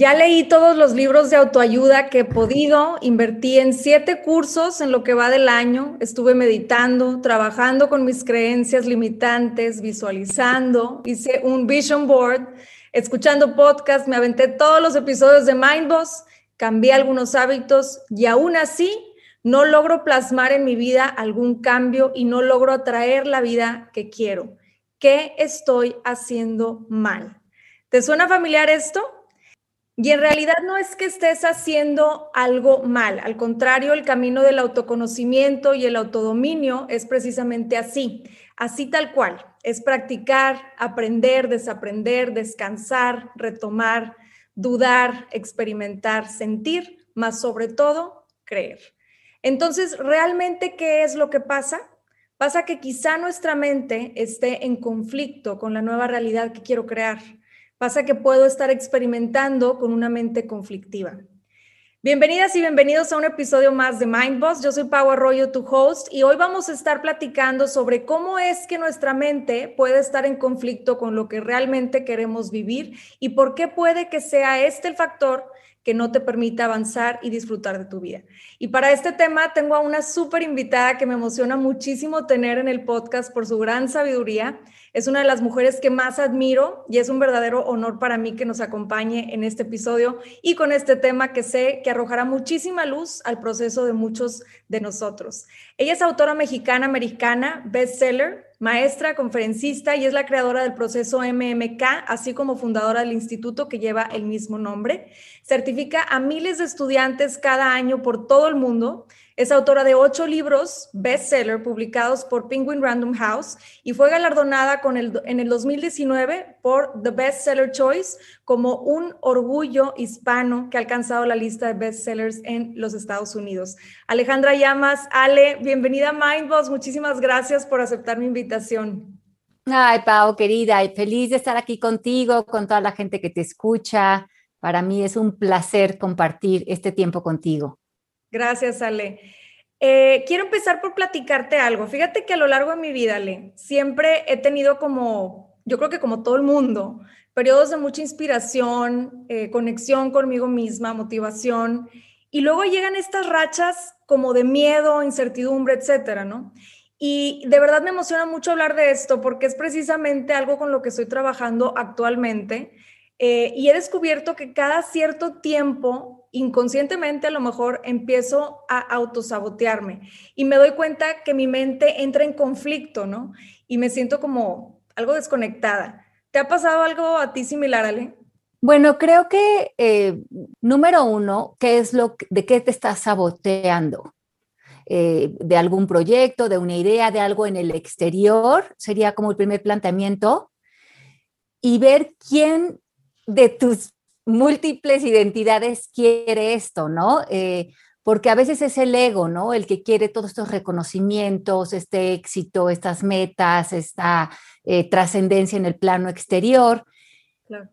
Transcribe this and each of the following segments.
Ya leí todos los libros de autoayuda que he podido, invertí en siete cursos en lo que va del año, estuve meditando, trabajando con mis creencias limitantes, visualizando, hice un vision board, escuchando podcast, me aventé todos los episodios de Mindboss, cambié algunos hábitos y aún así no logro plasmar en mi vida algún cambio y no logro atraer la vida que quiero. ¿Qué estoy haciendo mal? ¿Te suena familiar esto? Y en realidad no es que estés haciendo algo mal, al contrario, el camino del autoconocimiento y el autodominio es precisamente así, así tal cual, es practicar, aprender, desaprender, descansar, retomar, dudar, experimentar, sentir, más sobre todo, creer. Entonces, ¿realmente qué es lo que pasa? Pasa que quizá nuestra mente esté en conflicto con la nueva realidad que quiero crear Pasa que puedo estar experimentando con una mente conflictiva. Bienvenidas y bienvenidos a un episodio más de Mindboss. Yo soy Pau Arroyo, tu host, y hoy vamos a estar platicando sobre cómo es que nuestra mente puede estar en conflicto con lo que realmente queremos vivir y por qué puede que sea este el factor que no te permita avanzar y disfrutar de tu vida. Y para este tema tengo a una súper invitada que me emociona muchísimo tener en el podcast por su gran sabiduría. Es una de las mujeres que más admiro y es un verdadero honor para mí que nos acompañe en este episodio y con este tema que sé que arrojará muchísima luz al proceso de muchos de nosotros. Ella es autora mexicana-americana, bestseller, maestra, conferencista y es la creadora del proceso MMK, así como fundadora del instituto que lleva el mismo nombre. Certifica a miles de estudiantes cada año por todo el mundo es autora de ocho libros bestseller publicados por Penguin Random House y fue galardonada con el, en el 2019 por The Bestseller Choice como un orgullo hispano que ha alcanzado la lista de bestsellers en los Estados Unidos. Alejandra Llamas, Ale, bienvenida a Mindboss. Muchísimas gracias por aceptar mi invitación. Ay, Pau, querida, y feliz de estar aquí contigo, con toda la gente que te escucha. Para mí es un placer compartir este tiempo contigo. Gracias, Ale. Eh, quiero empezar por platicarte algo. Fíjate que a lo largo de mi vida, Ale, siempre he tenido como, yo creo que como todo el mundo, periodos de mucha inspiración, eh, conexión conmigo misma, motivación, y luego llegan estas rachas como de miedo, incertidumbre, etcétera, ¿no? Y de verdad me emociona mucho hablar de esto porque es precisamente algo con lo que estoy trabajando actualmente. Eh, y he descubierto que cada cierto tiempo inconscientemente a lo mejor empiezo a autosabotearme y me doy cuenta que mi mente entra en conflicto, ¿no? Y me siento como algo desconectada. ¿Te ha pasado algo a ti similar, Ale? Bueno, creo que eh, número uno, ¿qué es lo de qué te estás saboteando? Eh, de algún proyecto, de una idea, de algo en el exterior, sería como el primer planteamiento, y ver quién de tus múltiples identidades quiere esto, ¿no? Eh, porque a veces es el ego, ¿no? El que quiere todos estos reconocimientos, este éxito, estas metas, esta eh, trascendencia en el plano exterior.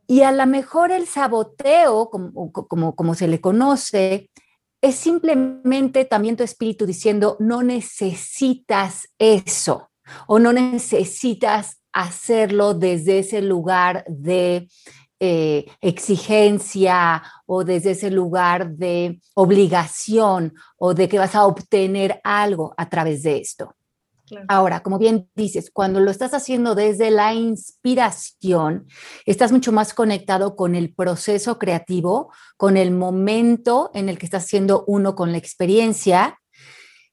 Y a lo mejor el saboteo, como, como, como se le conoce, es simplemente también tu espíritu diciendo, no necesitas eso o no necesitas hacerlo desde ese lugar de eh, exigencia o desde ese lugar de obligación o de que vas a obtener algo a través de esto. Ahora, como bien dices, cuando lo estás haciendo desde la inspiración, estás mucho más conectado con el proceso creativo, con el momento en el que estás siendo uno con la experiencia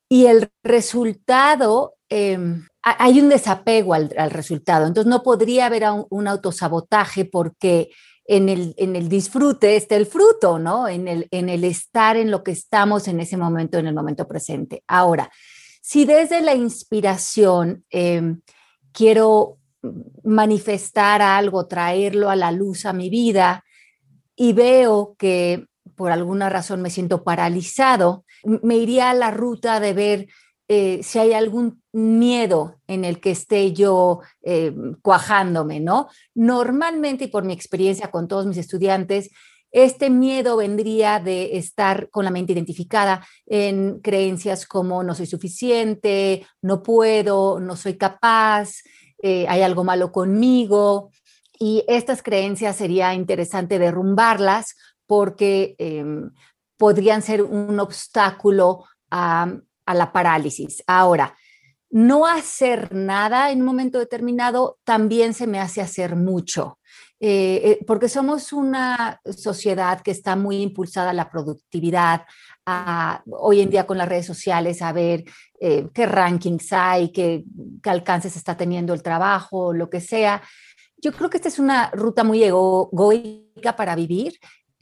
y el resultado, em, hay un desapego al, resultado, entonces no podría haber un, autosabotaje porque en el, disfrute está el fruto, ¿no? En el, en el estar en lo que estamos en ese momento, en el momento presente. Ahora, si desde la inspiración em, quiero manifestar algo, traerlo a la luz a mi vida y veo que por alguna razón me siento paralizado, me iría a la ruta de ver eh, si hay algún miedo en el que esté yo eh, cuajándome, ¿no? Normalmente, y por mi experiencia con todos mis estudiantes, este miedo vendría de estar con la mente identificada en creencias como no soy suficiente, no puedo, no soy capaz, eh, hay algo malo conmigo. Y estas creencias sería interesante derrumbarlas porque em, podrían ser un obstáculo a, la parálisis. Ahora, no hacer nada en un momento determinado también se me hace hacer mucho, eh, eh, porque somos una sociedad que está muy impulsada a la productividad, hoy en día con las redes sociales, a ver eh, qué rankings hay, qué, qué, alcances está teniendo el trabajo, lo que sea. Yo creo que esta es una ruta muy egoica para vivir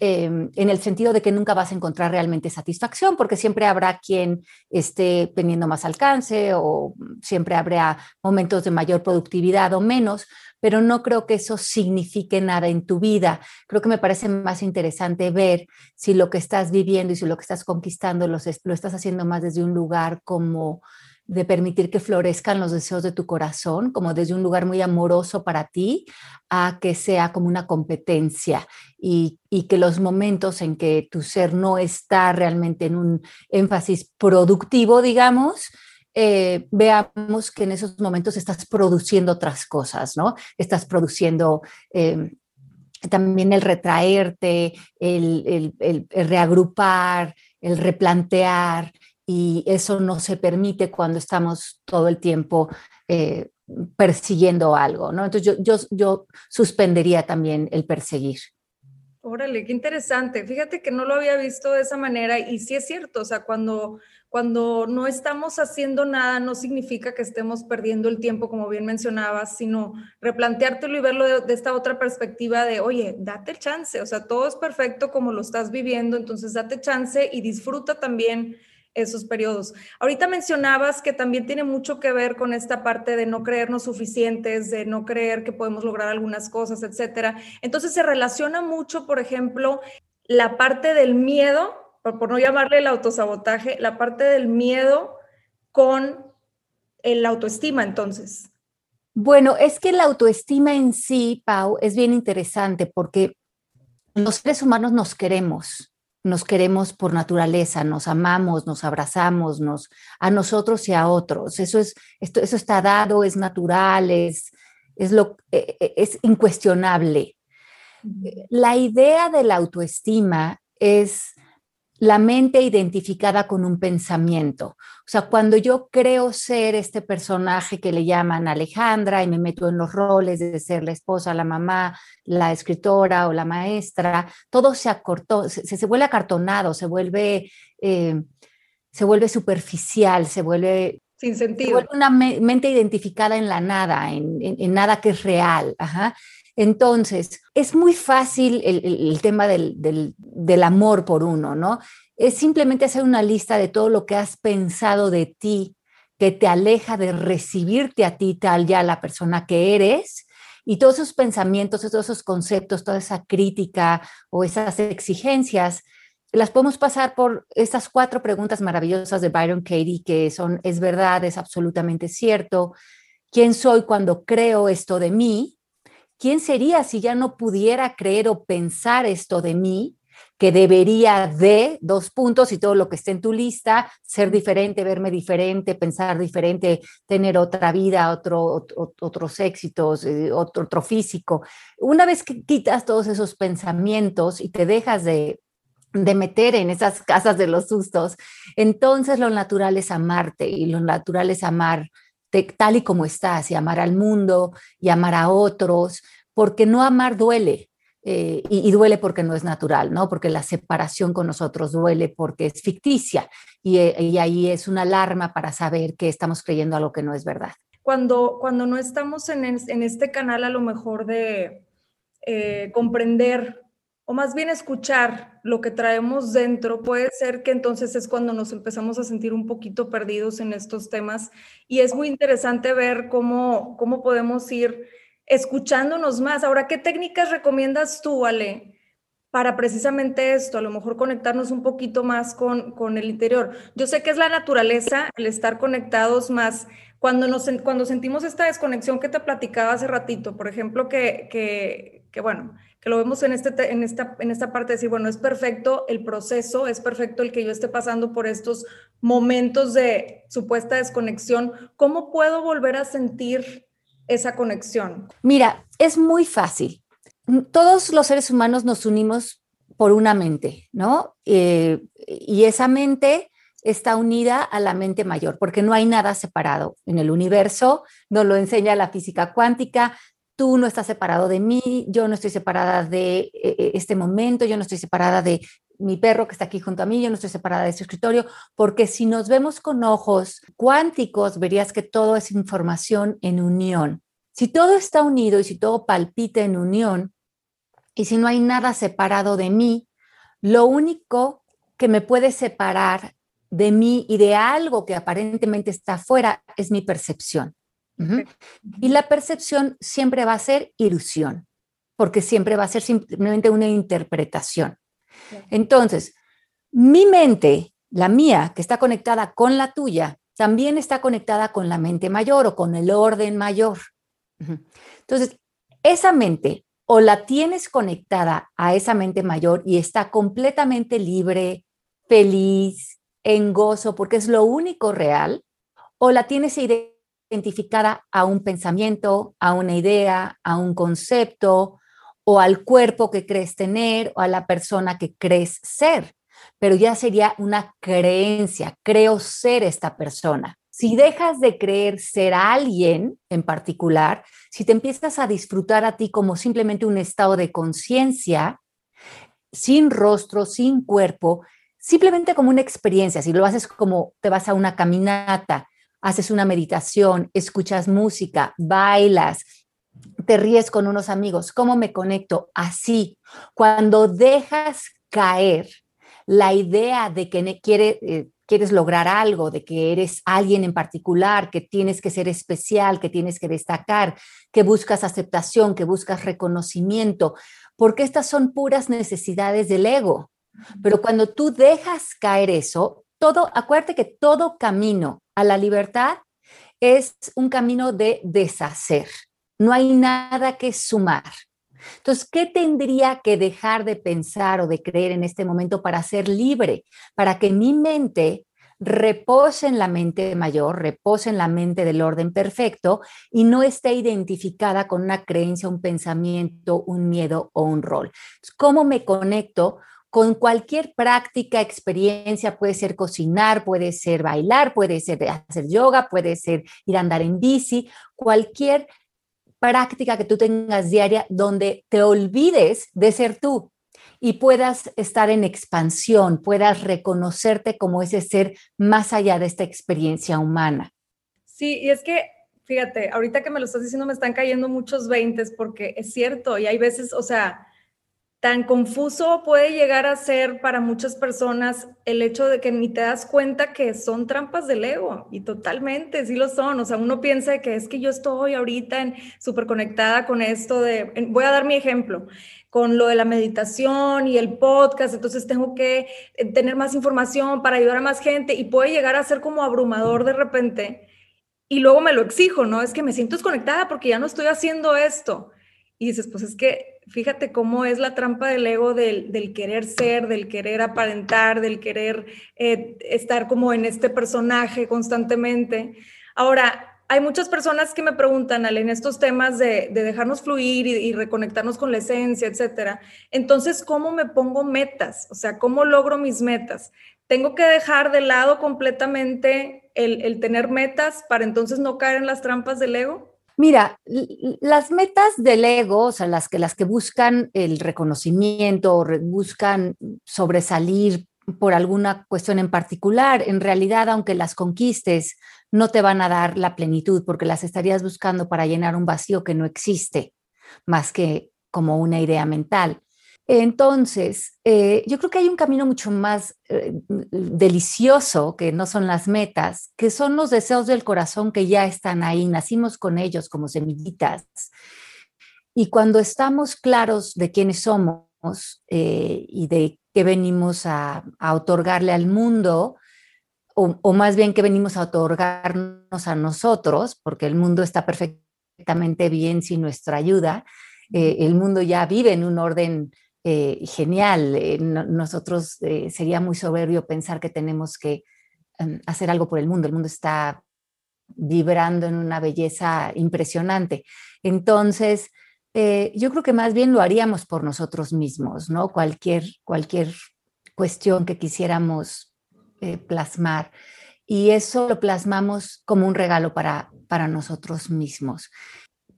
Em, en el sentido de que nunca vas a encontrar realmente satisfacción, porque siempre habrá quien esté teniendo más alcance o siempre habrá momentos de mayor productividad o menos, pero no creo que eso signifique nada en tu vida. Creo que me parece más interesante ver si lo que estás viviendo y si lo que estás conquistando lo estás haciendo más desde un lugar como de permitir que florezcan los deseos de tu corazón, como desde un lugar muy amoroso para ti, a que sea como una competencia y, que los momentos en que tu ser no está realmente en un énfasis productivo, digamos, eh, veamos que en esos momentos estás produciendo otras cosas, ¿no? Estás produciendo... Eh, también el retraerte, el, el reagrupar, el replantear, y eso no se permite cuando estamos todo el tiempo eh, persiguiendo algo, ¿no? Entonces yo, yo, yo suspendería también el perseguir. Órale, qué interesante. Fíjate que no lo había visto de esa manera y sí es cierto, o sea, cuando, cuando no estamos haciendo nada no significa que estemos perdiendo el tiempo, como bien mencionabas, sino replanteártelo y verlo de, de, esta otra perspectiva de, oye, date chance, o sea, todo es perfecto como lo estás viviendo, entonces date chance y disfruta también esos periodos. Ahorita mencionabas que también tiene mucho que ver con esta parte de no creernos suficientes, de no creer que podemos lograr algunas cosas, etcétera. Entonces se relaciona mucho, por ejemplo, la parte del miedo, por, no llamarle el autosabotaje, la parte del miedo con el autoestima, entonces. Bueno, es que la autoestima en sí, Pau, es bien interesante porque los seres humanos nos queremos nos queremos por naturaleza, nos amamos, nos abrazamos, nos, a nosotros y a otros. Eso, es, esto, eso está dado, es natural, es, es, lo, e, e, es incuestionable. La idea de la autoestima es la mente identificada con un pensamiento. O sea, cuando yo creo ser este personaje que le llaman Alejandra y me meto en los roles de ser la esposa, la mamá, la escritora o la maestra, todo se acortó, se, se vuelve acartonado, se vuelve, eh, se vuelve superficial, se vuelve... Sin sentido. Se vuelve una mente identificada en la nada, en, en, nada que es real. Ajá. Entonces, es muy fácil el, tema del, del, amor por uno, ¿no? Es simplemente hacer una lista de todo lo que has pensado de ti, que te aleja de recibirte a ti tal ya la persona que eres. Y todos esos pensamientos, todos esos conceptos, toda esa crítica o esas exigencias, las podemos pasar por estas cuatro preguntas maravillosas de Byron Katie, que son, es verdad, es absolutamente cierto, ¿quién soy cuando creo esto de mí? ¿Quién sería si ya no pudiera creer o pensar esto de mí? que debería de, dos puntos y todo lo que esté en tu lista, ser diferente, verme diferente, pensar diferente, tener otra vida, otro, otros éxitos, eh, otro, otro físico. Una vez que quitas todos esos pensamientos y te dejas de, de meter en esas casas de los sustos, entonces lo natural es amarte y lo natural es amar tal y como estás y amar al mundo y amar a otros, porque no amar duele. eh, y, duele porque no es natural, ¿no? Porque la separación con nosotros duele porque es ficticia y, ahí es una alarma para saber que estamos creyendo algo que no es verdad. Cuando, cuando no estamos en, en este canal a lo mejor de eh, comprender o más bien escuchar lo que traemos dentro, puede ser que entonces es cuando nos empezamos a sentir un poquito perdidos en estos temas y es muy interesante ver cómo, cómo podemos ir escuchándonos más. Ahora, ¿qué técnicas recomiendas tú, Ale, para precisamente esto? A lo mejor conectarnos un poquito más con, con el interior. Yo sé que es la naturaleza, el estar conectados más. Cuando, nos, cuando sentimos esta desconexión que te platicaba hace ratito, por ejemplo, que, que, que bueno, que lo vemos en, este, en, esta, en esta parte de decir, bueno, es perfecto el proceso, es perfecto el que yo esté pasando por estos momentos de supuesta desconexión. ¿Cómo puedo volver a sentir esa conexión? Mira, es muy fácil. Todos los seres humanos nos unimos por una mente, ¿no? Eh, y esa mente está unida a la mente mayor, porque no hay nada separado en el universo, nos lo enseña la física cuántica, tú no estás separado de mí, yo no estoy separada de eh, eh, este momento, yo no estoy separada de mi perro que está aquí junto a mí, yo no estoy separada de ese escritorio, porque si nos vemos con ojos cuánticos, verías que todo es información en unión. Si todo está unido y si todo palpita en unión, y si no hay nada separado de mí, lo único que me puede separar de mí y de algo que aparentemente está afuera es mi percepción. Y la percepción siempre va a ser ilusión, porque siempre va a ser simplemente una interpretación. Entonces, mi mente, la mía, que está conectada con la tuya, también está conectada con la mente mayor o con el orden mayor. Entonces, esa mente o la tienes conectada a esa mente mayor y está completamente libre, feliz, en gozo, porque es lo único real, o la tienes identificada a un pensamiento, a una idea, a un concepto, o al cuerpo que crees tener, o a la persona que crees ser. Pero ya sería una creencia, creo ser esta persona. Si dejas de creer ser alguien en particular, si te empiezas a disfrutar a ti como simplemente un estado de conciencia, sin rostro, sin cuerpo, simplemente como una experiencia, si lo haces como te vas a una caminata, haces una meditación, escuchas música, bailas, te ríes con unos amigos, ¿cómo me conecto? Así, cuando dejas caer la idea de que quiere, eh, quieres lograr algo, de que eres alguien en particular, que tienes que ser especial, que tienes que destacar, que buscas aceptación, que buscas reconocimiento, porque estas son puras necesidades del ego. Pero cuando tú dejas caer eso, todo, acuérdate que todo camino a la libertad es un camino de deshacer. No hay nada que sumar. Entonces, ¿qué tendría que dejar de pensar o de creer en este momento para ser libre? Para que mi mente repose en la mente mayor, repose en la mente del orden perfecto y no esté identificada con una creencia, un pensamiento, un miedo o un rol. ¿Cómo me conecto? Con cualquier práctica, experiencia, puede ser cocinar, puede ser bailar, puede ser hacer yoga, puede ser ir a andar en bici, cualquier práctica que tú tengas diaria donde te olvides de ser tú y puedas estar en expansión, puedas reconocerte como ese ser más allá de esta experiencia humana. Sí, y es que, fíjate, ahorita que me lo estás diciendo me están cayendo muchos veintes porque es cierto y hay veces, o sea, tan confuso puede llegar a ser para muchas personas el hecho de que ni te das cuenta que son trampas del ego y totalmente, sí lo son. O sea, uno piensa que es que yo estoy ahorita súper conectada con esto de, voy a dar mi ejemplo, con lo de la meditación y el podcast, entonces tengo que eh, tener más información para ayudar a más gente y puede llegar a ser como abrumador de repente. Y luego me lo exijo, ¿no? Es que me siento desconectada porque ya no estoy haciendo esto. Y dices, pues es que fíjate cómo es la trampa del ego del, querer ser, del querer aparentar, del querer eh, estar como en este personaje constantemente. Ahora, hay muchas personas que me preguntan, Ale, en estos temas de, dejarnos fluir y, reconectarnos con la esencia, etcétera. Entonces, ¿cómo me pongo metas? O sea, ¿cómo logro mis metas? ¿Tengo que dejar de lado completamente el tener metas para entonces no caer en las trampas del ego? Mira, las metas del ego, o sea, las que, las que buscan el reconocimiento o buscan sobresalir por alguna cuestión en particular, en realidad, aunque las conquistes, no te van a dar la plenitud porque las estarías buscando para llenar un vacío que no existe, más que como una idea mental. Entonces, eh, yo creo que hay un camino mucho más eh, delicioso que no son las metas, que son los deseos del corazón que ya están ahí, nacimos con ellos como semillitas. Y cuando estamos claros de quiénes somos eh, y de qué venimos a, otorgarle al mundo, o, más bien que venimos a otorgarnos a nosotros, porque el mundo está perfectamente bien sin nuestra ayuda, el mundo ya vive en un orden eh, genial. Eh, nosotros eh, sería muy soberbio pensar que tenemos que em, hacer algo por el mundo. El mundo está vibrando en una belleza impresionante. Entonces, yo creo que más bien lo haríamos por nosotros mismos, ¿no? Cualquier, cualquier cuestión que quisiéramos plasmar. Y eso lo plasmamos como un regalo para, para nosotros mismos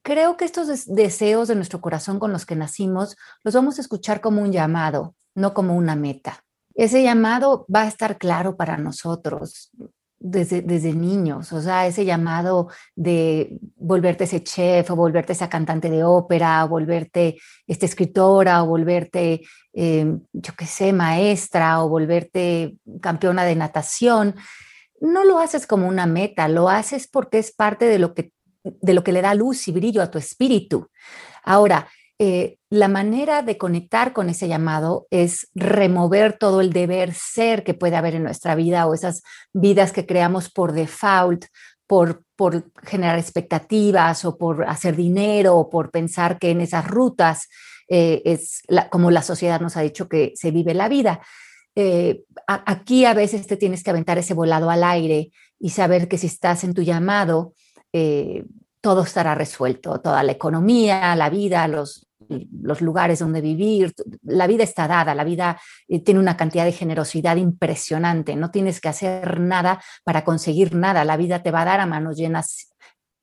creo que estos deseos de nuestro corazón con los que nacimos los vamos a escuchar como un llamado, no como una meta. Ese llamado va a estar claro para nosotros desde, desde niños, o sea, ese llamado de volverte ese chef o volverte esa cantante de ópera o volverte esta escritora o volverte, em, yo qué sé, maestra o volverte campeona de natación. No lo haces como una meta, lo haces porque es parte de lo que de lo que le da luz y brillo a tu espíritu. Ahora, eh, la manera de conectar con ese llamado es remover todo el deber ser que puede haber en nuestra vida o esas vidas que creamos por default, por, por generar expectativas o por hacer dinero o por pensar que en esas rutas eh, es como la sociedad nos ha dicho que se vive la vida. Eh, aquí a veces te tienes que aventar ese volado al aire y saber que si estás en tu llamado, eh, todo estará resuelto, toda la economía, la vida, los, los lugares donde vivir, la vida está dada, la vida eh, tiene una cantidad de generosidad impresionante, no tienes que hacer nada para conseguir nada, la vida te va a dar a manos llenas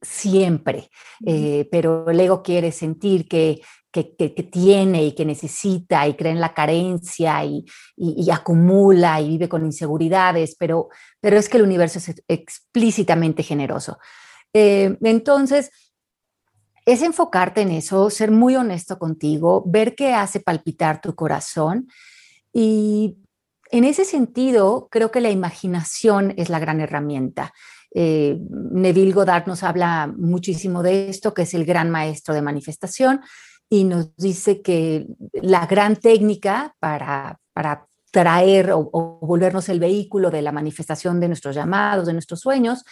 siempre, eh, pero el ego quiere sentir que, que, tiene y que necesita y cree en la carencia y, y, acumula y vive con inseguridades, pero, pero es que el universo es explícitamente generoso. Eh, entonces, es enfocarte en eso, ser muy honesto contigo, ver qué hace palpitar tu corazón y en ese sentido, creo que la imaginación es la gran herramienta. Eh, Neville Goddard nos habla muchísimo de esto, que es el gran maestro de manifestación, y nos dice que la gran técnica para, para traer o, o, volvernos el vehículo de la manifestación de nuestros llamados, de nuestros sueños,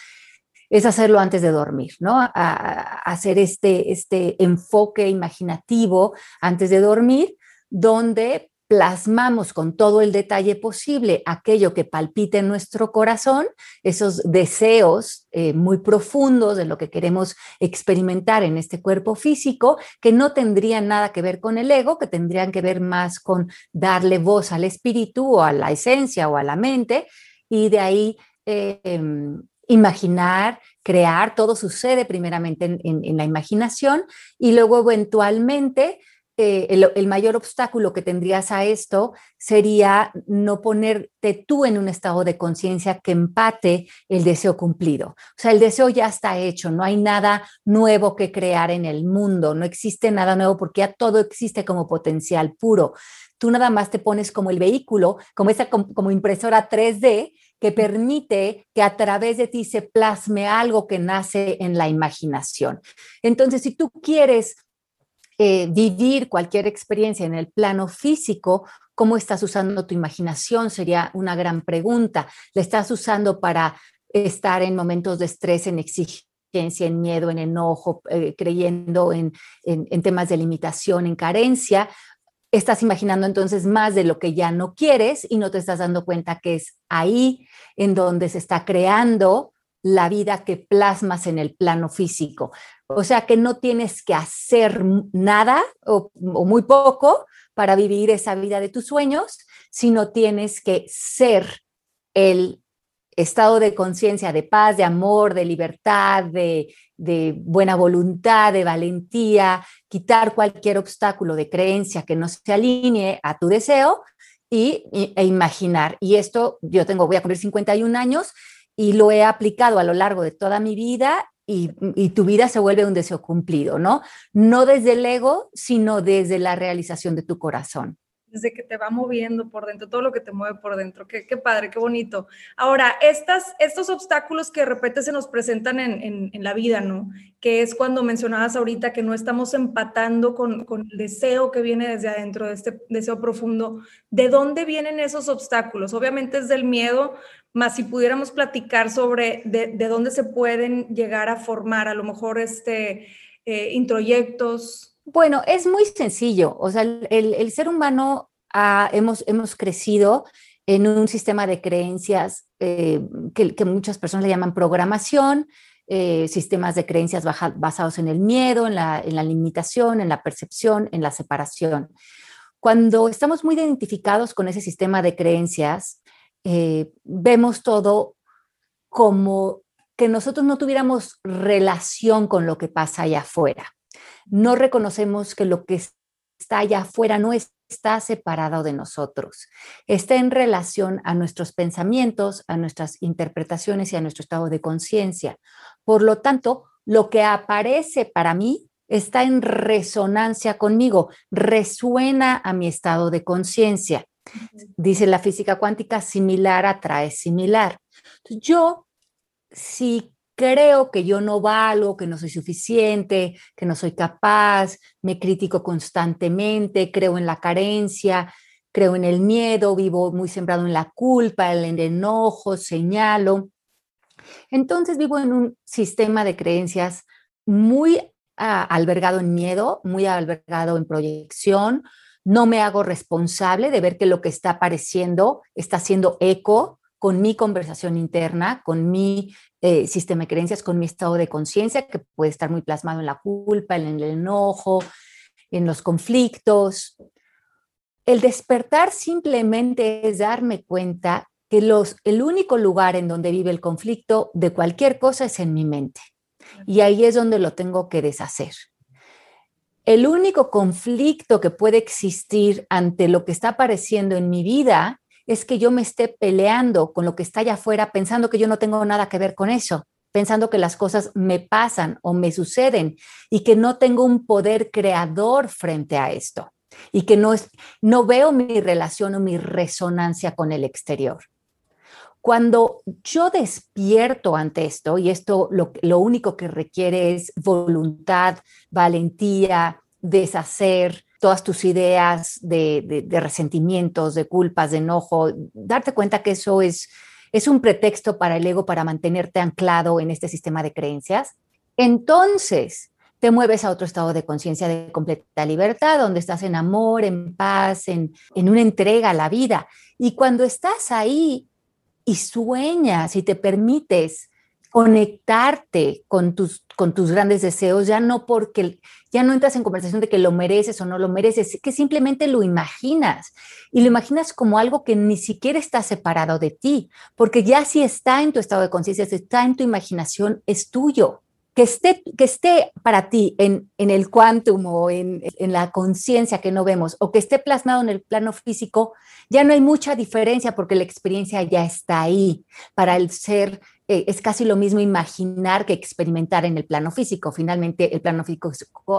es hacerlo antes de dormir, ¿no? hacer este, este enfoque imaginativo antes de dormir, donde plasmamos con todo el detalle posible aquello que palpita en nuestro corazón, esos deseos eh, muy profundos de lo que queremos experimentar en este cuerpo físico, que no tendrían nada que ver con el ego, que tendrían que ver más con darle voz al espíritu o a la esencia o a la mente, y de ahí eh, em, imaginar, crear, todo sucede primeramente en, la imaginación y luego eventualmente eh, el, mayor obstáculo que tendrías a esto sería no ponerte tú en un estado de conciencia que empate el deseo cumplido. O sea, el deseo ya está hecho, no hay nada nuevo que crear en el mundo, no existe nada nuevo porque ya todo existe como potencial puro. Tú nada más te pones como el vehículo, como esa como impresora 3D que permite que a través de ti se plasme algo que nace en la imaginación. Entonces, si tú quieres eh, vivir cualquier experiencia en el plano físico, ¿cómo estás usando tu imaginación? Sería una gran pregunta. ¿La estás usando para estar en momentos de estrés, en exigencia? en miedo, en enojo, eh, creyendo en, en, temas de limitación, en carencia, estás imaginando entonces más de lo que ya no quieres y no te estás dando cuenta que es ahí en donde se está creando la vida que plasmas en el plano físico. O sea que no tienes que hacer nada o, muy poco para vivir esa vida de tus sueños, sino tienes que ser el, estado de conciencia, de paz, de amor, de libertad, de, buena voluntad, de valentía, quitar cualquier obstáculo de creencia que no se alinee a tu deseo y, e imaginar. Y esto, yo tengo, voy a cumplir 51 años y lo he aplicado a lo largo de toda mi vida y, y, tu vida se vuelve un deseo cumplido, ¿no? No desde el ego, sino desde la realización de tu corazón desde que te va moviendo por dentro, todo lo que te mueve por dentro. Qué, padre, qué bonito. Ahora, estas, estos obstáculos que de repente se nos presentan en, en, la vida, ¿no? Que es cuando mencionabas ahorita que no estamos empatando con, con, el deseo que viene desde adentro, de este deseo profundo. ¿De dónde vienen esos obstáculos? Obviamente es del miedo, más si pudiéramos platicar sobre de, de dónde se pueden llegar a formar, a lo mejor este, eh, introyectos, bueno, es muy sencillo. O sea, el, ser humano hemos, hemos crecido en un sistema de creencias eh, que, muchas personas le llaman programación, eh, sistemas de creencias basados en el miedo, en la, limitación, en la percepción, en la separación. Cuando estamos muy identificados con ese sistema de creencias, eh, vemos todo como que nosotros no tuviéramos relación con lo que pasa allá afuera no reconocemos que lo que está allá afuera no está separado de nosotros, está en relación a nuestros pensamientos, a nuestras interpretaciones y a nuestro estado de conciencia. Por lo tanto, lo que aparece para mí está en resonancia conmigo, resuena a mi estado de conciencia. Dice la física cuántica, similar atrae similar. Yo, si creo que yo no valgo, que no soy suficiente, que no soy capaz, me critico constantemente, creo en la carencia, creo en el miedo, vivo muy sembrado en la culpa, en el enojo, señalo. Entonces vivo en un sistema de creencias muy ah, albergado en miedo, muy albergado en proyección. No me hago responsable de ver que lo que está apareciendo está haciendo eco con mi conversación interna, con mi eh, sistema de creencias, con mi estado de conciencia, que puede estar muy plasmado en la culpa, en el enojo, en los conflictos. El despertar simplemente es darme cuenta que los, el único lugar en donde vive el conflicto de cualquier cosa es en mi mente. Y ahí es donde lo tengo que deshacer. El único conflicto que puede existir ante lo que está apareciendo en mi vida es que yo me esté peleando con lo que está allá afuera pensando que yo no tengo nada que ver con eso, pensando que las cosas me pasan o me suceden y que no tengo un poder creador frente a esto y que no, no veo mi relación o mi resonancia con el exterior. Cuando yo despierto ante esto, y esto lo único que requiere es voluntad, valentía, deshacer, todas tus ideas de, resentimientos, de culpas, de enojo, darte cuenta que eso es, es un pretexto para el ego para mantenerte anclado en este sistema de creencias, entonces te mueves a otro estado de conciencia de completa libertad, donde estás en amor, en paz, en, en una entrega a la vida. Y cuando estás ahí y sueñas y te permites conectarte con tus, con tus grandes deseos, ya no porque, ya no entras en conversación de que lo mereces o no lo mereces, que simplemente lo imaginas y lo imaginas como algo que ni siquiera está separado de ti, porque ya si está en tu estado de conciencia, está en tu imaginación, es tuyo. Que esté, que esté para ti en, en el quantum o en, en la conciencia que no vemos, o que esté plasmado en el plano físico, ya no hay mucha diferencia porque la experiencia ya está ahí para el ser eh, es casi lo mismo imaginar que experimentar en el plano físico. Finalmente, el plano físico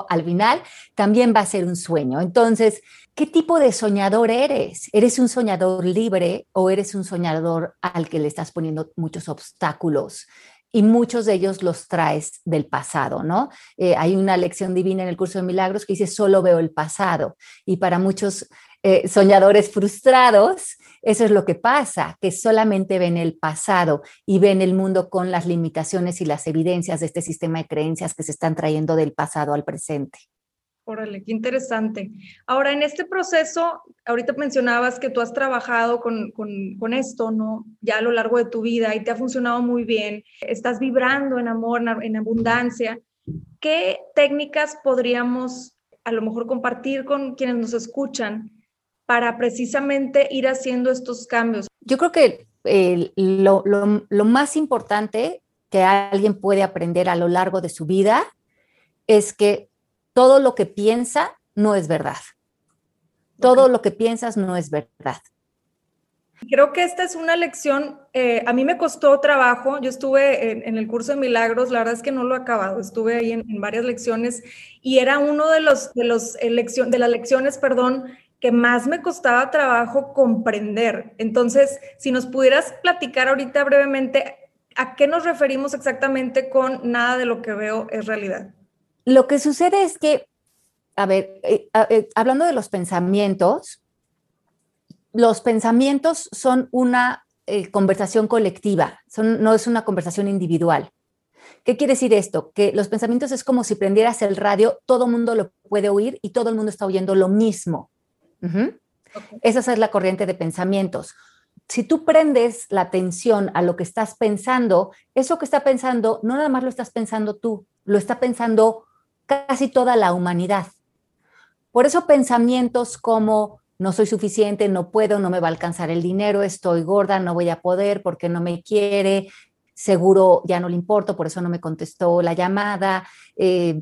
al final también va a ser un sueño. Entonces, ¿qué tipo de soñador eres? ¿Eres un soñador libre o eres un soñador al que le estás poniendo muchos obstáculos? Y muchos de ellos los traes del pasado, ¿no? Eh, hay una lección divina en el curso de milagros que dice, solo veo el pasado. Y para muchos eh, soñadores frustrados, eso es lo que pasa, que solamente ven el pasado y ven el mundo con las limitaciones y las evidencias de este sistema de creencias que se están trayendo del pasado al presente. Órale, qué interesante. Ahora, en este proceso, ahorita mencionabas que tú has trabajado con, con, esto, ¿no? Ya a lo largo de tu vida y te ha funcionado muy bien. Estás vibrando en amor, en abundancia. ¿Qué técnicas podríamos a lo mejor compartir con quienes nos escuchan para precisamente ir haciendo estos cambios? Yo creo que lo, lo más importante que alguien puede aprender a lo largo de su vida es que todo lo que piensa no es verdad. Todo lo que piensas no es verdad. Creo que esta es una lección, eh, a mí me costó trabajo, yo estuve en, el curso de milagros, la verdad es que no lo he acabado, estuve ahí en, varias lecciones y era uno de, los, de, los de las lecciones, perdón, que más me costaba trabajo comprender. Entonces, si nos pudieras platicar ahorita brevemente, ¿a qué nos referimos exactamente con nada de lo que veo es realidad? Lo que sucede es que, a ver, eh, eh, hablando de los pensamientos, los pensamientos son una eh, conversación colectiva, no es una conversación individual. ¿Qué quiere decir esto? Que los pensamientos es como si prendieras el radio, todo el mundo lo puede oír y todo el mundo está oyendo lo mismo. Esa es la corriente de pensamientos. Si tú prendes la atención a lo que estás pensando, eso que está pensando, no nada más lo estás pensando tú, lo está pensando casi toda la humanidad. Por eso pensamientos como no soy suficiente, no puedo, no me va a alcanzar el dinero, estoy gorda, no voy a poder porque no me quiere, seguro ya no le importo, por eso no me contestó la llamada, eh,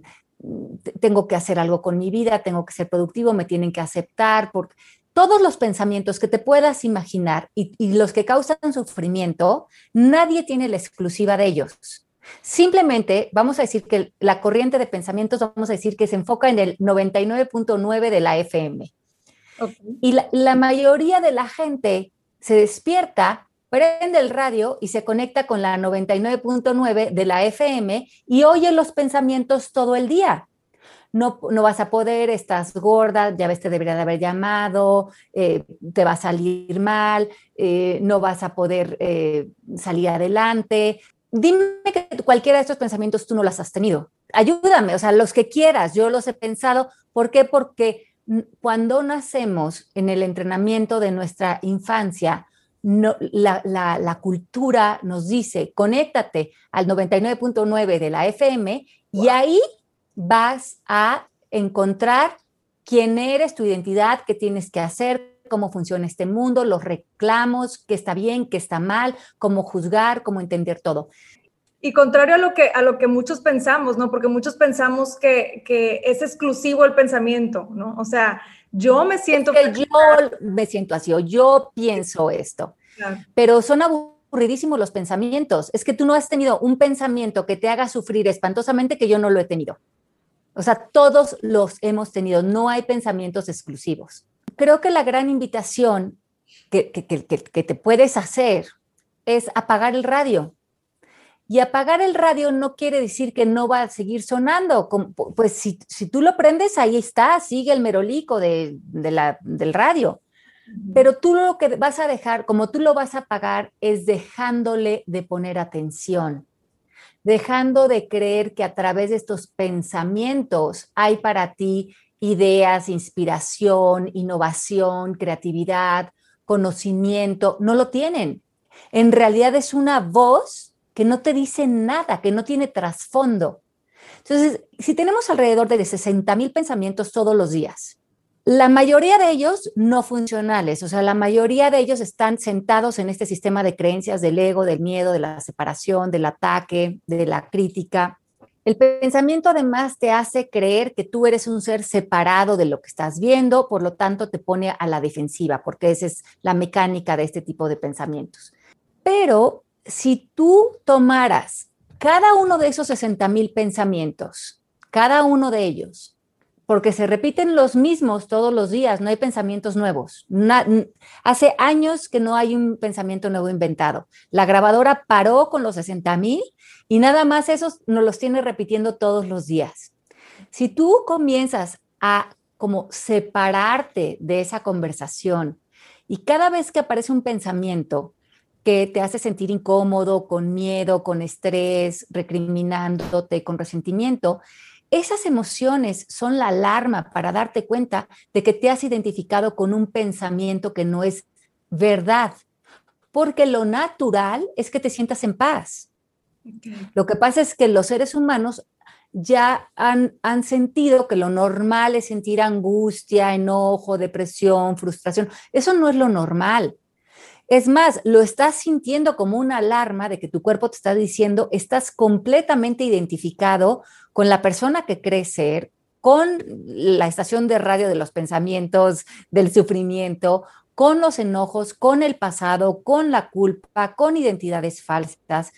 tengo que hacer algo con mi vida, tengo que ser productivo, me tienen que aceptar, todos los pensamientos que te puedas imaginar y los que causan sufrimiento, nadie tiene la exclusiva de ellos. Simplemente vamos a decir que la corriente de pensamientos, vamos a decir que se enfoca en el 99.9 de la FM. Y la, mayoría de la gente se despierta, prende el radio y se conecta con la 99.9 de la FM y oye los pensamientos todo el día. No, no, vas a poder, estás gorda, ya ves, te debería de haber llamado, eh, te va a salir mal, eh, no vas a poder eh, salir adelante, dime que cualquiera de estos pensamientos tú no los has tenido. Ayúdame, o sea, los que quieras, yo los he pensado. ¿Por qué? Porque cuando nacemos en el entrenamiento de nuestra infancia, la, cultura nos dice, conéctate al 99.9 de la FM y ahí vas a encontrar quién eres, tu identidad, qué tienes que hacer, cómo funciona este mundo, los reclamos, qué está bien, qué está mal, cómo juzgar, cómo entender todo. Y contrario a lo que, a lo que muchos pensamos, ¿no? Porque muchos pensamos que, es exclusivo el pensamiento, ¿no? O sea, yo me siento... que yo me siento así, o yo pienso esto. Pero son aburridísimos los pensamientos. Es que tú no has tenido un pensamiento que te haga sufrir espantosamente que yo no lo he tenido. O sea, todos los hemos tenido, no hay pensamientos exclusivos creo que la gran invitación que, te puedes hacer es apagar el radio. Y apagar el radio no quiere decir que no va a seguir sonando. Pues si, tú lo prendes, ahí está, sigue el merolico de, del radio. Pero tú lo que vas a dejar, como tú lo vas a apagar, es dejándole de poner atención, dejando de creer que a través de estos pensamientos hay para ti ideas, inspiración, innovación, creatividad, conocimiento, no lo tienen. En realidad es una voz que no te dice nada, que no tiene trasfondo. Entonces, si tenemos alrededor de 60 mil pensamientos todos los días, la mayoría de ellos no funcionales, o sea, la mayoría de ellos están sentados en este sistema de creencias del ego, del miedo, de la separación, del ataque, de la crítica, el pensamiento además te hace creer que tú eres un ser separado de lo que estás viendo, por lo tanto te pone a la defensiva, porque esa es la mecánica de este tipo de pensamientos. Pero si tú tomaras cada uno de esos 60 mil pensamientos, cada uno de ellos, porque se repiten los mismos todos los días, no hay pensamientos nuevos. hace años que no hay un pensamiento nuevo inventado. La grabadora paró con los 60 mil y nada más esos nos los tiene repitiendo todos los días. Si tú comienzas a como separarte de esa conversación y cada vez que aparece un pensamiento que te hace sentir incómodo, con miedo, con estrés, recriminándote, con resentimiento, esas emociones son la alarma para darte cuenta de que te has identificado con un pensamiento que no es verdad, porque lo natural es que te sientas en paz. Lo que pasa es que los seres humanos ya han, han, sentido que lo normal es sentir angustia, enojo, depresión, frustración. Eso no es lo normal. Es más, lo estás sintiendo como una alarma de que tu cuerpo te está diciendo, estás completamente identificado con la persona que crees ser, con la estación de radio de los pensamientos, del sufrimiento, con los enojos, con el pasado, con la culpa, con identidades falsas.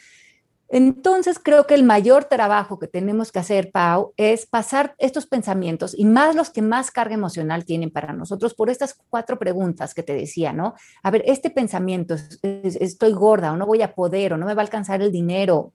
Entonces creo que el mayor trabajo que tenemos que hacer, Pau, es pasar estos pensamientos y más los que más carga emocional tienen para nosotros por estas cuatro preguntas que te decía, ¿no? A ver, este pensamiento, estoy gorda o no voy a poder o no me va a alcanzar el dinero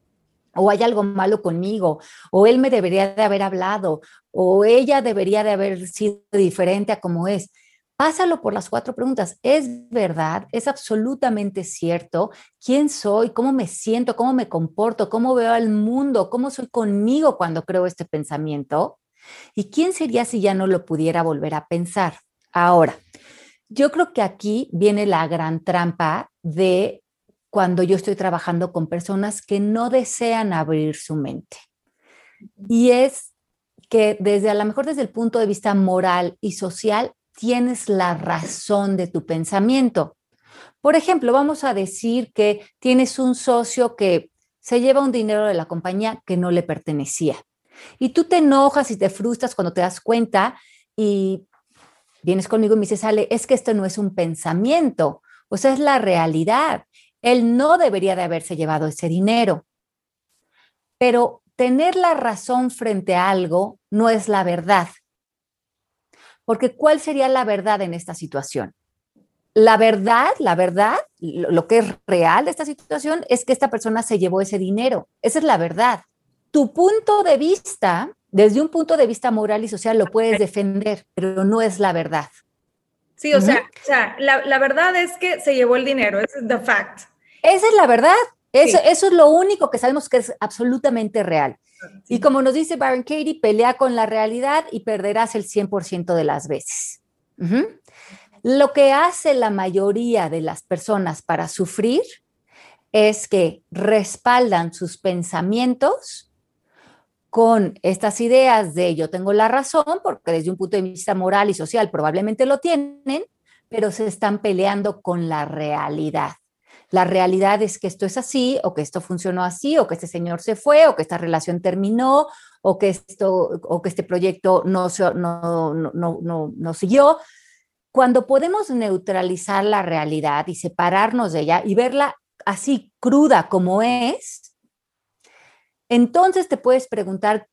o hay algo malo conmigo, o él me debería de haber hablado, o ella debería de haber sido diferente a como es. Pásalo por las cuatro preguntas. ¿Es verdad? ¿Es absolutamente cierto? ¿Quién soy? ¿Cómo me siento? ¿Cómo me comporto? ¿Cómo veo al mundo? ¿Cómo soy conmigo cuando creo este pensamiento? ¿Y quién sería si ya no lo pudiera volver a pensar? Ahora, yo creo que aquí viene la gran trampa de cuando yo estoy trabajando con personas que no desean abrir su mente. Y es que desde a lo mejor desde el punto de vista moral y social tienes la razón de tu pensamiento. Por ejemplo, vamos a decir que tienes un socio que se lleva un dinero de la compañía que no le pertenecía. Y tú te enojas y te frustras cuando te das cuenta y vienes conmigo y me dices, Ale, es que esto no es un pensamiento, o sea, es la realidad. Él no debería de haberse llevado ese dinero. Pero tener la razón frente a algo no es la verdad. Porque ¿cuál sería la verdad en esta situación? La verdad, la verdad, lo que es real de esta situación es que esta persona se llevó ese dinero. Esa es la verdad. Tu punto de vista, desde un punto de vista moral y social, lo puedes defender, pero no es la verdad. Sí, o sea, o sea la, verdad es que se llevó el dinero, es the fact. Esa es la verdad. Eso, eso es lo único que sabemos que es absolutamente real. Y como nos dice Baron Katie, pelea con la realidad y perderás el 100% de las veces. Lo que hace la mayoría de las personas para sufrir es que respaldan sus pensamientos con estas ideas de yo tengo la razón, porque desde un punto de vista moral y social probablemente lo tienen, pero se están peleando con la realidad. La realidad es que esto es así, o que esto funcionó así, o que este señor se fue, o que esta relación terminó, o que, esto, o que este proyecto no, no, no, no siguió. Cuando podemos neutralizar la realidad y separarnos de ella y verla así cruda como es, entonces te puedes preguntar,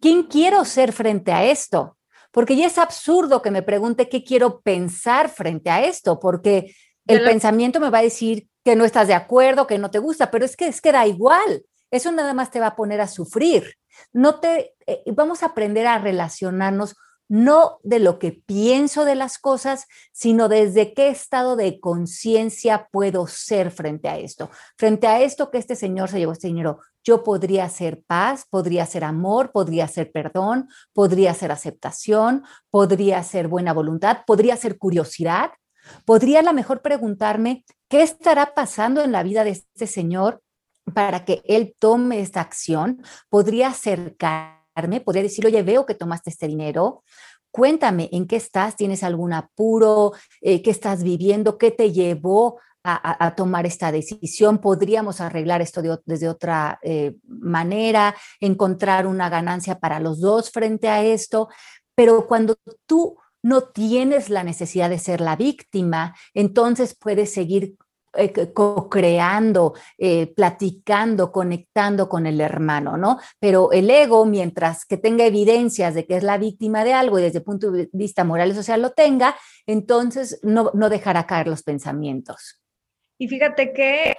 ¿quién quiero ser frente a esto? Porque ya es absurdo que me pregunte qué quiero pensar frente a esto, porque el pensamiento me va a decir que no estás de acuerdo, que no te gusta, pero es que es que da igual. Eso nada más te va a poner a sufrir. No te eh, vamos a aprender a relacionarnos no de lo que pienso de las cosas, sino desde qué estado de conciencia puedo ser frente a esto. Frente a esto que este señor se llevó este dinero, yo podría ser paz, podría ser amor, podría ser perdón, podría ser aceptación, podría ser buena voluntad, podría ser curiosidad, podría a lo mejor preguntarme ¿Qué estará pasando en la vida de este señor para que él tome esta acción? Podría acercarme, podría decir, oye, veo que tomaste este dinero, cuéntame en qué estás, tienes algún apuro, eh, qué estás viviendo, qué te llevó a, tomar esta decisión, podríamos arreglar esto desde otra eh, manera, encontrar una ganancia para los dos frente a esto, pero cuando tú no tienes la necesidad de ser la víctima, entonces puedes seguir eh, co-creando, eh, platicando, conectando con el hermano, ¿no? Pero el ego, mientras que tenga evidencias de que es la víctima de algo y desde el punto de vista moral y social lo tenga, entonces no, no dejará caer los pensamientos. Y fíjate que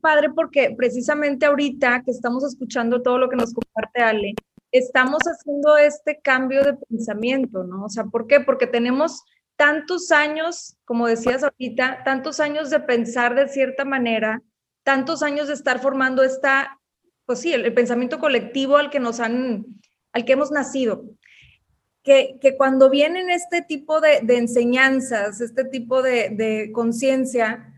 padre, porque precisamente ahorita que estamos escuchando todo lo que nos comparte Ale, estamos haciendo este cambio de pensamiento, ¿no? O sea, ¿por qué? Porque tenemos tantos años, como decías ahorita, tantos años de pensar de cierta manera, tantos años de estar formando esta, pues sí, el, pensamiento colectivo al que nos han, al que hemos nacido. Que, que cuando vienen este tipo de, enseñanzas, este tipo de, de conciencia,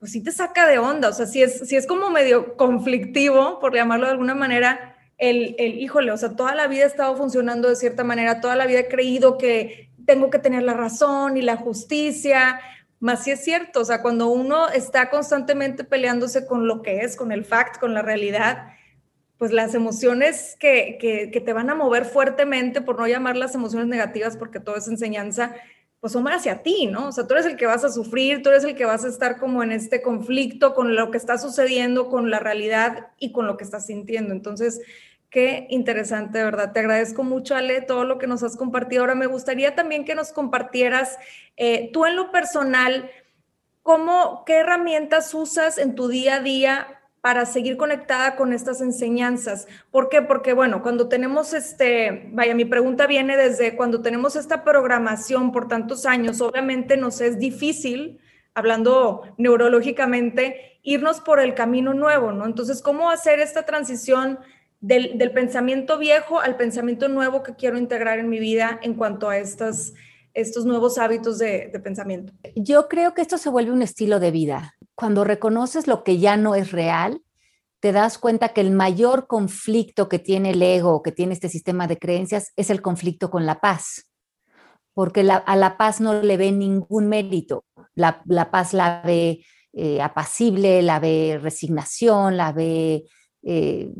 pues sí te saca de onda, o sea, si es, si es como medio conflictivo, por llamarlo de alguna manera, el, el, híjole, o sea, toda la vida he estado funcionando de cierta manera, toda la vida he creído que tengo que tener la razón y la justicia, Más si es cierto, o sea, cuando uno está constantemente peleándose con lo que es, con el fact, con la realidad, pues las emociones que, que, te van a mover fuertemente, por no llamar las emociones negativas, porque todo es enseñanza, pues son hacia ti, ¿no? O sea, tú eres el que vas a sufrir, tú eres el que vas a estar como en este conflicto con lo que está sucediendo, con la realidad y con lo que estás sintiendo. Entonces, Qué interesante, verdad. Te agradezco mucho, Ale, todo lo que nos has compartido. Ahora me gustaría también que nos compartieras, eh, tú en lo personal, cómo, qué herramientas usas en tu día a día para seguir conectada con estas enseñanzas. ¿Por qué? Porque, bueno, cuando tenemos este, vaya, mi pregunta viene desde cuando tenemos esta programación por tantos años, obviamente nos es difícil, hablando neurológicamente, irnos por el camino nuevo, ¿no? Entonces, ¿cómo hacer esta transición del, pensamiento viejo al pensamiento nuevo que quiero integrar en mi vida en cuanto a estas, estos nuevos hábitos de, pensamiento? Yo creo que esto se vuelve un estilo de vida. Cuando reconoces lo que ya no es real, te das cuenta que el mayor conflicto que tiene el ego, que tiene este sistema de creencias, es el conflicto con la paz. Porque a la paz no le ve ningún mérito. La, la paz la ve eh, apacible, la ve resignación, la ve eh,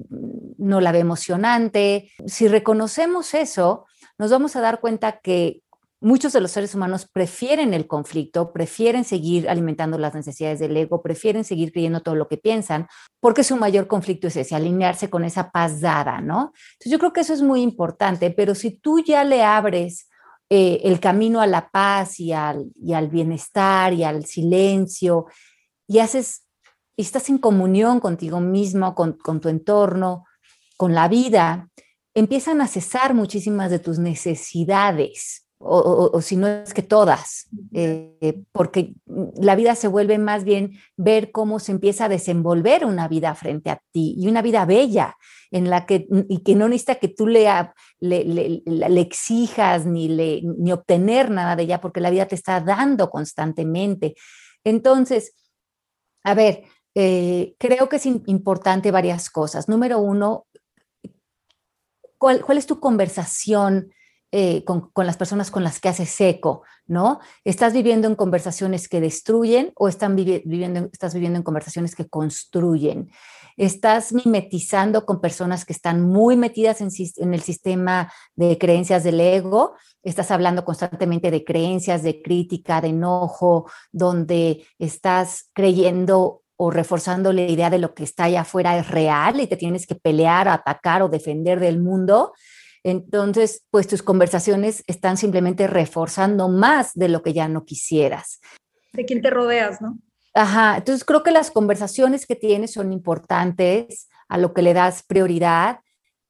no la ve emocionante. Si reconocemos eso, nos vamos a dar cuenta que muchos de los seres humanos prefieren el conflicto, prefieren seguir alimentando las necesidades del ego, prefieren seguir creyendo todo lo que piensan, porque su mayor conflicto es ese, alinearse con esa paz dada, ¿no? Entonces yo creo que eso es muy importante, pero si tú ya le abres eh, el camino a la paz y al, y al bienestar y al silencio y haces y estás en comunión contigo mismo, con, tu entorno, con la vida, empiezan a cesar muchísimas de tus necesidades, o, si no es que todas, eh, porque la vida se vuelve más bien ver cómo se empieza a desenvolver una vida frente a ti y una vida bella en la que, y que no necesita que tú le, le, le, exijas ni, le, ni obtener nada de ella, porque la vida te está dando constantemente. Entonces, a ver, eh, creo que es importante varias cosas. Número uno, ¿cuál, es tu conversación eh, con, las personas con las que haces eco? ¿no? ¿Estás viviendo en conversaciones que destruyen o están viviendo, estás viviendo en conversaciones que construyen? ¿Estás mimetizando con personas que están muy metidas en el sistema de creencias del ego? ¿Estás hablando constantemente de creencias, de crítica, de enojo, donde estás creyendo o reforzando la idea de lo que está allá afuera es real y te tienes que pelear, atacar o defender del mundo, entonces, pues tus conversaciones están simplemente reforzando más de lo que ya no quisieras. De quién te rodeas, ¿no? Ajá, entonces creo que las conversaciones que tienes son importantes, a lo que le das prioridad.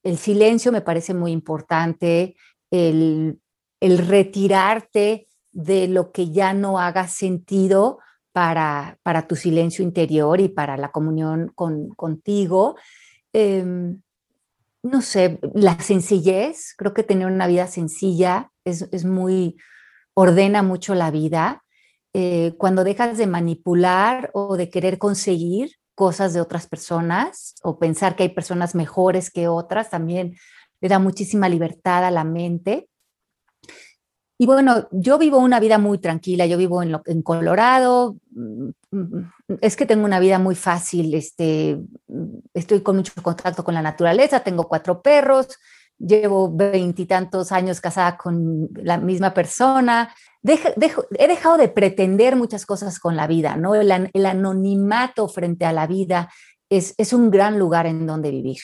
El silencio me parece muy importante, el, el retirarte de lo que ya no haga sentido para, para tu silencio interior y para la comunión con, contigo. Em, no sé, la sencillez, creo que tener una vida sencilla es, es muy, ordena mucho la vida. Eh, cuando dejas de manipular o de querer conseguir cosas de otras personas o pensar que hay personas mejores que otras, también le da muchísima libertad a la mente. Y bueno, yo vivo una vida muy tranquila, yo vivo en, en Colorado, mm, mm, es que tengo una vida muy fácil, este, estoy con mucho contacto con la naturaleza, tengo cuatro perros, llevo veintitantos años casada con la misma persona, he dejado de pretender muchas cosas con la vida, ¿no? El, anonimato frente a la vida es un gran lugar en donde vivir.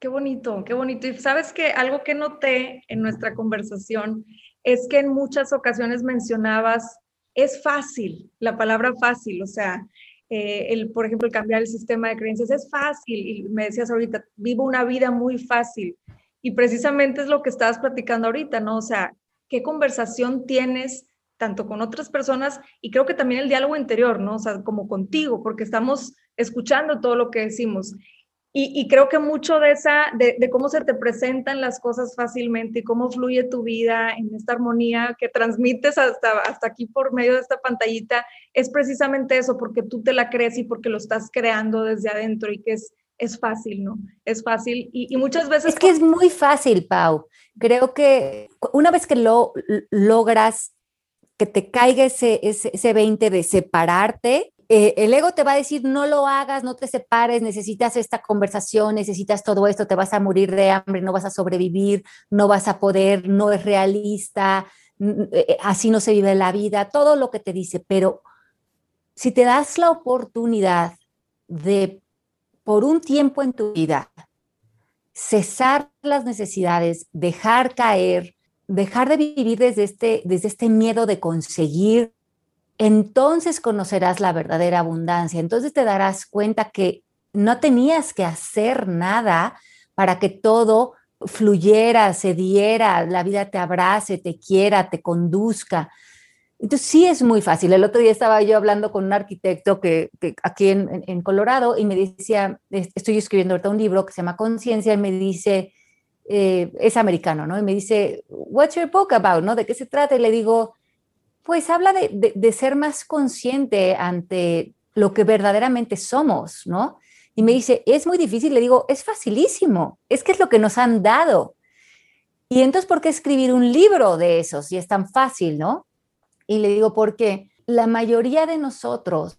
Qué bonito, qué bonito. Y sabes que algo que noté en nuestra conversación es que en muchas ocasiones mencionabas, es fácil, la palabra fácil, o sea, eh, el, por ejemplo, el cambiar el sistema de creencias es fácil. Y me decías ahorita, vivo una vida muy fácil. Y precisamente es lo que estabas platicando ahorita, ¿no? O sea, ¿qué conversación tienes tanto con otras personas y creo que también el diálogo interior, ¿no? O sea, como contigo, porque estamos escuchando todo lo que decimos. Y, creo que mucho de esa, de, cómo se te presentan las cosas fácilmente y cómo fluye tu vida en esta armonía que transmites hasta, hasta aquí por medio de esta pantallita, es precisamente eso, porque tú te la crees y porque lo estás creando desde adentro y que es, es fácil, ¿no? Es fácil y, muchas veces... Es que es muy fácil, Pau. Creo que una vez que lo logras que te caiga ese, ese, ese 20 de separarte, eh, el ego te va a decir, no lo hagas, no te separes, necesitas esta conversación, necesitas todo esto, te vas a morir de hambre, no vas a sobrevivir, no vas a poder, no es realista, eh, así no se vive la vida, todo lo que te dice, pero si te das la oportunidad de, por un tiempo en tu vida, cesar las necesidades, dejar caer, dejar de vivir desde este, desde este miedo de conseguir, entonces conocerás la verdadera abundancia, entonces te darás cuenta que no tenías que hacer nada para que todo fluyera, se diera, la vida te abrace, te quiera, te conduzca. Entonces sí es muy fácil. El otro día estaba yo hablando con un arquitecto que, aquí en, Colorado y me decía, estoy escribiendo ahorita un libro que se llama Conciencia y me dice, eh, es americano, ¿no? Y me dice, what's your book about, ¿no? ¿De qué se trata? Y le digo, pues habla de, ser más consciente ante lo que verdaderamente somos, ¿no? Y me dice, es muy difícil. Le digo, es facilísimo. Es que es lo que nos han dado. Y entonces, ¿por qué escribir un libro de eso si es tan fácil, no? Y le digo, porque la mayoría de nosotros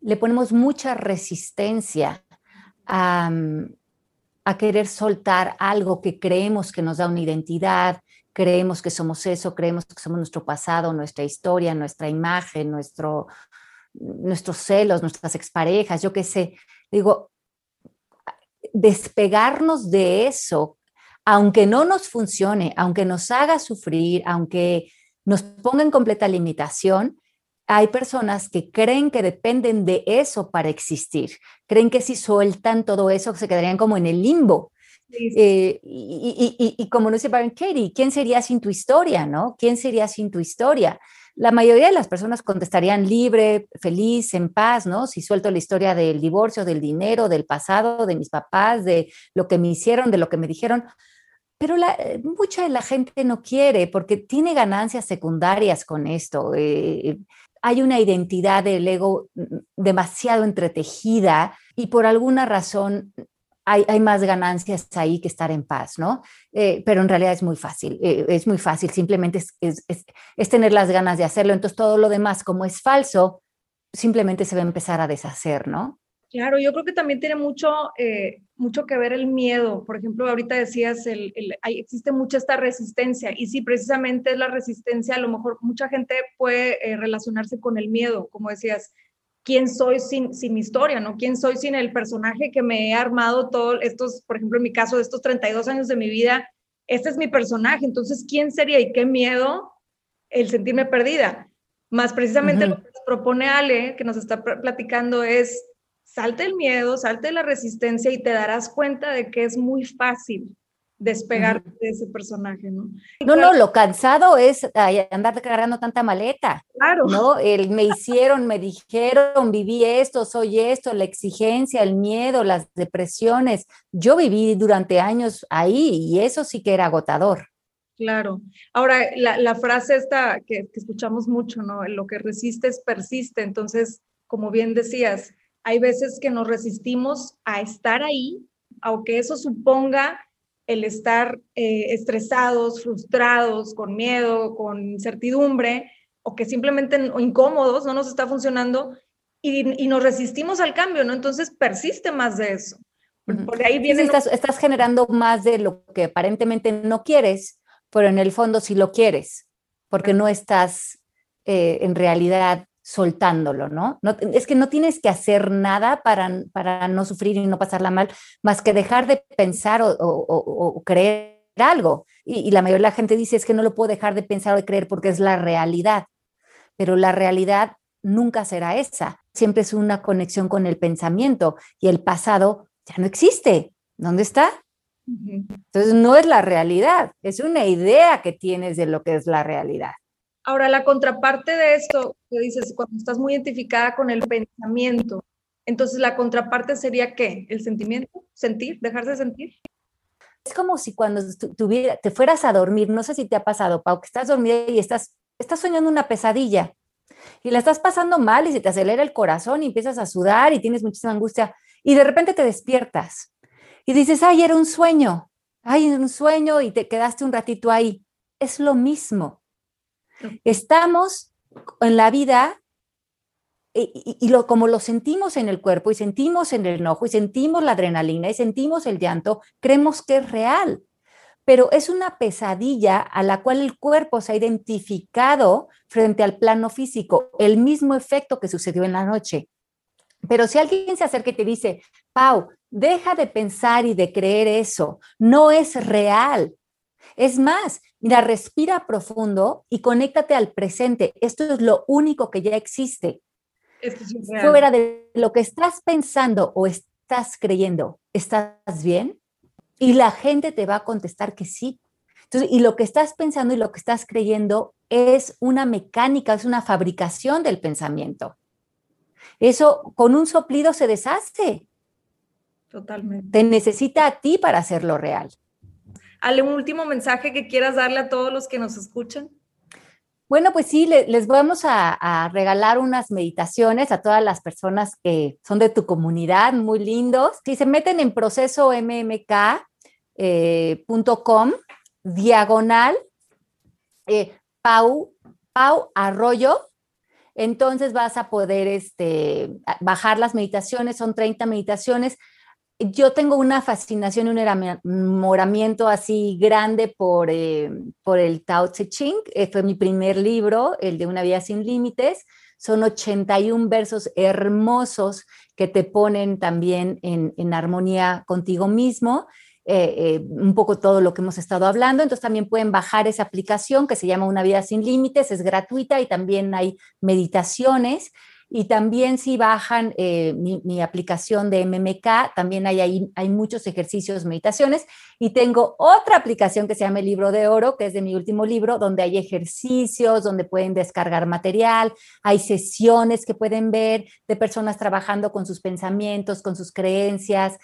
le ponemos mucha resistencia a querer soltar algo que creemos que nos da una identidad, creemos que somos eso, creemos que somos nuestro pasado, nuestra historia, nuestra imagen, nuestro, nuestros celos, nuestras exparejas, yo qué sé. Digo, despegarnos de eso, aunque no nos funcione, aunque nos haga sufrir, aunque nos ponga en completa limitación, hay personas que creen que dependen de eso para existir, creen que si sueltan todo eso se quedarían como en el limbo. Eh, y, como nos dice Baron Katie, ¿quién sería sin tu historia, no? ¿Quién sería sin tu historia? La mayoría de las personas contestarían libre, feliz, en paz, ¿no? Si suelto la historia del divorcio, del dinero, del pasado, de mis papás, de lo que me hicieron, de lo que me dijeron, pero eh, mucha de la gente no quiere porque tiene ganancias secundarias con esto. Eh, hay una identidad del ego mm, demasiado entretejida y por alguna razón hay, más ganancias ahí que estar en paz, ¿no? Eh, pero en realidad es muy fácil, es muy fácil, simplemente es, tener las ganas de hacerlo. Entonces todo lo demás, como es falso, simplemente se va a empezar a deshacer, ¿no? Claro, yo creo que también tiene mucho, eh, mucho que ver el miedo. Por ejemplo, ahorita decías, el, existe mucha esta resistencia y sí, precisamente es la resistencia, a lo mejor mucha gente puede eh, relacionarse con el miedo, como decías, ¿quién soy sin, sin mi historia? ¿no? ¿Quién soy sin el personaje que me he armado todos estos, por ejemplo, en mi caso, de estos 32 años de mi vida? Este es mi personaje, entonces, ¿quién sería y qué miedo el sentirme perdida? Más precisamente lo que nos propone Ale, que nos está platicando, es salte el miedo, salte la resistencia y te darás cuenta de que es muy fácil despegar de ese personaje, ¿no? No, no, lo cansado es andar cargando tanta maleta. Claro. ¿No? El me hicieron, me dijeron, viví esto, soy esto, la exigencia, el miedo, las depresiones. Yo viví durante años ahí y eso sí que era agotador. Claro. Ahora, la, frase esta que, que escuchamos mucho, ¿no? Lo que resistes persiste. Entonces, como bien decías, hay veces que nos resistimos a estar ahí, aunque eso suponga el estar eh, estresados, frustrados, con miedo, con incertidumbre, o que simplemente incómodos, no nos está funcionando, y, nos resistimos al cambio, ¿no? Entonces persiste más de eso. Porque ahí viene... estás, generando más de lo que aparentemente no quieres, pero en el fondo sí lo quieres, porque no estás eh, en realidad soltándolo, ¿no? ¿no? Es que no tienes que hacer nada para, para no sufrir y no pasarla mal, más que dejar de pensar o, creer algo. Y, la mayoría de la gente dice es que no lo puedo dejar de pensar o de creer porque es la realidad, pero la realidad nunca será esa. Siempre es una conexión con el pensamiento y el pasado ya no existe. ¿Dónde está? Entonces no es la realidad, es una idea que tienes de lo que es la realidad. Ahora, la contraparte de esto, que dices, cuando estás muy identificada con el pensamiento, entonces la contraparte sería qué? ¿El sentimiento? ¿Sentir? ¿Dejarse sentir? Es como si cuando te fueras a dormir, no sé si te ha pasado, Pau, que estás dormida y estás, estás soñando una pesadilla y la estás pasando mal y se te acelera el corazón y empiezas a sudar y tienes muchísima angustia y de repente te despiertas y dices, ay, era un sueño, ay, era un sueño y te quedaste un ratito ahí. Es lo mismo. Estamos en la vida y, lo, como lo sentimos en el cuerpo y sentimos en el enojo y sentimos la adrenalina y sentimos el llanto, creemos que es real. Pero es una pesadilla a la cual el cuerpo se ha identificado frente al plano físico, el mismo efecto que sucedió en la noche. Pero si alguien se acerca y te dice, Pau, deja de pensar y de creer eso, no es real. Es más, mira, respira profundo y conéctate al presente. Esto es lo único que ya existe. Fuera de lo que estás pensando o estás creyendo, ¿estás bien? Y la gente te va a contestar que sí. Entonces, y lo que estás pensando y lo que estás creyendo es una mecánica, es una fabricación del pensamiento. Eso con un soplido se deshace. Totalmente. Te necesita a ti para hacerlo real. ¿Algún último mensaje que quieras darle a todos los que nos escuchan? Bueno, pues sí, les vamos a, regalar unas meditaciones a todas las personas que son de tu comunidad, muy lindos. Si se meten en proceso mmk.com, eh, diagonal, eh, Pau, Pau Arroyo, entonces vas a poder este, bajar las meditaciones, son 30 meditaciones yo tengo una fascinación un enamoramiento así grande por, eh, por el Tao Te Ching. Eh, fue mi primer libro, el de Una vida sin límites. Son 81 versos hermosos que te ponen también en, armonía contigo mismo. Eh, un poco todo lo que hemos estado hablando. Entonces también pueden bajar esa aplicación que se llama Una vida sin límites, es gratuita y también hay meditaciones. Y también si bajan eh, mi, aplicación de MMK, también hay ahí hay muchos ejercicios, meditaciones. Y tengo otra aplicación que se llama el Libro de Oro, que es de mi último libro, donde hay ejercicios, donde pueden descargar material, hay sesiones que pueden ver de personas trabajando con sus pensamientos, con sus creencias.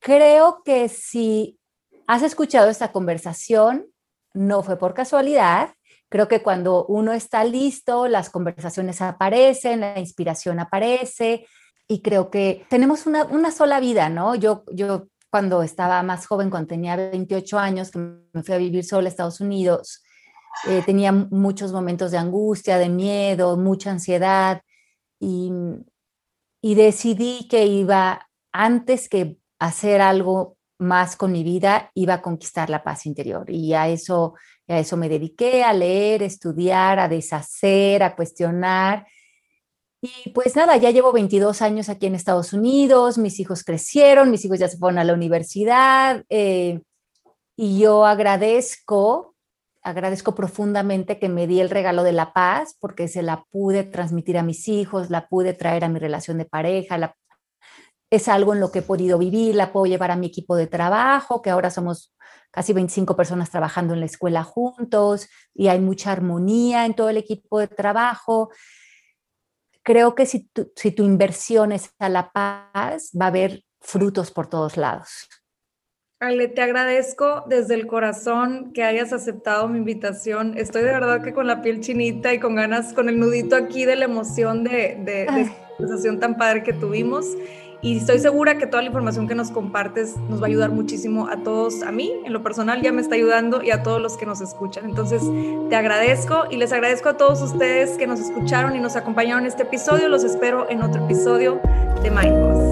Creo que si has escuchado esta conversación, no fue por casualidad, Creo que cuando uno está listo, las conversaciones aparecen, la inspiración aparece y creo que tenemos una, una sola vida, ¿no? Yo, yo cuando estaba más joven, cuando tenía 28 años, que me fui a vivir sola a Estados Unidos, eh, tenía muchos momentos de angustia, de miedo, mucha ansiedad y, y decidí que iba, antes que hacer algo más con mi vida, iba a conquistar la paz interior. Y a eso a eso me dediqué, a leer, estudiar, a deshacer, a cuestionar. Y pues nada, ya llevo 22 años aquí en Estados Unidos, mis hijos crecieron, mis hijos ya se fueron a la universidad eh, y yo agradezco, agradezco profundamente que me di el regalo de la paz porque se la pude transmitir a mis hijos, la pude traer a mi relación de pareja, es algo en lo que he podido vivir, la puedo llevar a mi equipo de trabajo, que ahora somos casi 25 personas trabajando en la escuela juntos y hay mucha armonía en todo el equipo de trabajo. Creo que si tu, si tu inversión es a la paz, va a haber frutos por todos lados. Ale, te agradezco desde el corazón que hayas aceptado mi invitación. Estoy de verdad que con la piel chinita y con ganas, con el nudito aquí de la emoción de, de, de esta conversación tan padre que tuvimos y estoy segura que toda la información que nos compartes nos va a ayudar muchísimo a todos, a mí en lo personal ya me está ayudando y a todos los que nos escuchan. Entonces te agradezco y les agradezco a todos ustedes que nos escucharon y nos acompañaron en este episodio. Los espero en otro episodio de Mindboss.